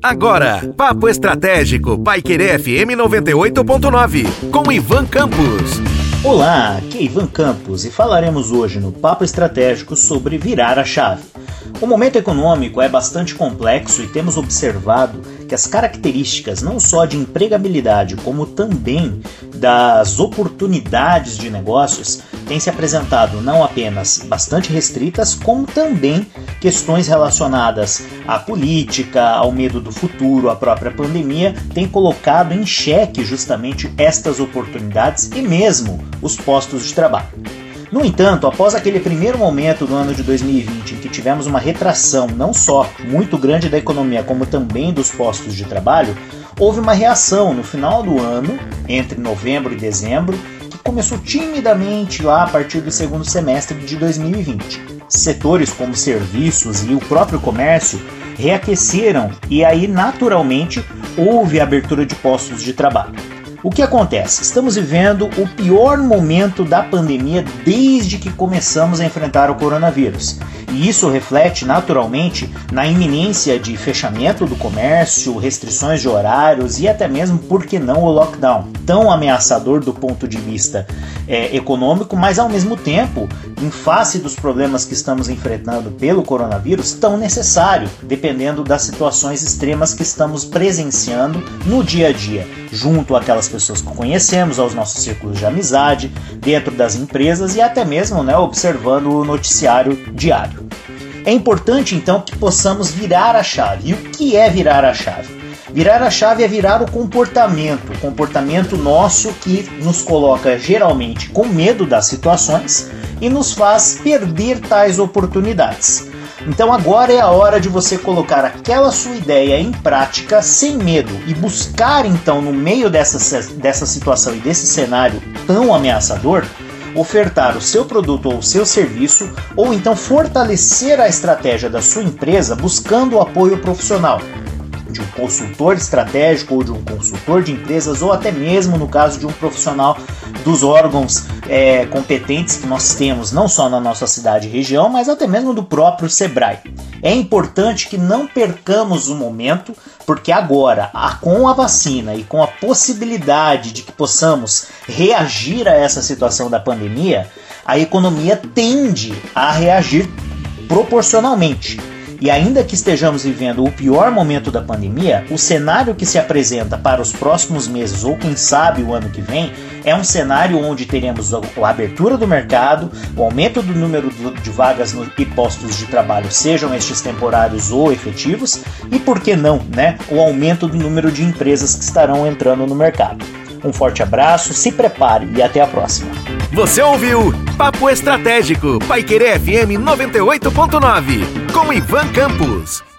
Agora, Papo Estratégico, Paiquerê FM 98.9, com Ivan Campos. Olá, aqui é Ivan Campos e falaremos hoje no Papo Estratégico sobre virar a chave. O momento econômico é bastante complexo e temos observado que as características não só de empregabilidade, como também das oportunidades de negócios têm se apresentado não apenas bastante restritas, como também questões relacionadas à política, ao medo do futuro, à própria pandemia, têm colocado em xeque justamente estas oportunidades e mesmo os postos de trabalho. No entanto, após aquele primeiro momento do ano de 2020 em que tivemos uma retração não só muito grande da economia, como também dos postos de trabalho, houve uma reação no final do ano, entre novembro e dezembro, que começou timidamente lá a partir do segundo semestre de 2020. Setores como serviços e o próprio comércio reaqueceram e aí naturalmente houve abertura de postos de trabalho. O que acontece? Estamos vivendo o pior momento da pandemia desde que começamos a enfrentar o coronavírus. E isso reflete naturalmente na iminência de fechamento do comércio, restrições de horários e até mesmo, por que não, o lockdown, tão ameaçador do ponto de vista é, econômico, mas ao mesmo tempo, em face dos problemas que estamos enfrentando pelo coronavírus, tão necessário, dependendo das situações extremas que estamos presenciando no dia a dia, junto àquelas pessoas que conhecemos, aos nossos círculos de amizade, dentro das empresas e até mesmo né, observando o noticiário diário. É importante então que possamos virar a chave. E o que é virar a chave? Virar a chave é virar o comportamento, o comportamento nosso que nos coloca geralmente com medo das situações e nos faz perder tais oportunidades. Então agora é a hora de você colocar aquela sua ideia em prática sem medo e buscar então no meio dessa, dessa situação e desse cenário tão ameaçador ofertar o seu produto ou o seu serviço, ou então fortalecer a estratégia da sua empresa buscando o apoio profissional de um consultor estratégico ou de um consultor de empresas, ou até mesmo no caso de um profissional dos órgãos é, competentes que nós temos, não só na nossa cidade e região, mas até mesmo do próprio Sebrae. É importante que não percamos o momento, porque agora, com a vacina e com a possibilidade de que possamos reagir a essa situação da pandemia, a economia tende a reagir proporcionalmente. E ainda que estejamos vivendo o pior momento da pandemia, o cenário que se apresenta para os próximos meses ou quem sabe o ano que vem é um cenário onde teremos a abertura do mercado, o aumento do número de vagas e postos de trabalho, sejam estes temporários ou efetivos, e por que não, né, o aumento do número de empresas que estarão entrando no mercado. Um forte abraço, se prepare e até a próxima. Você ouviu Papo Estratégico, Paiquerê FM 98.9, com Ivan Campos.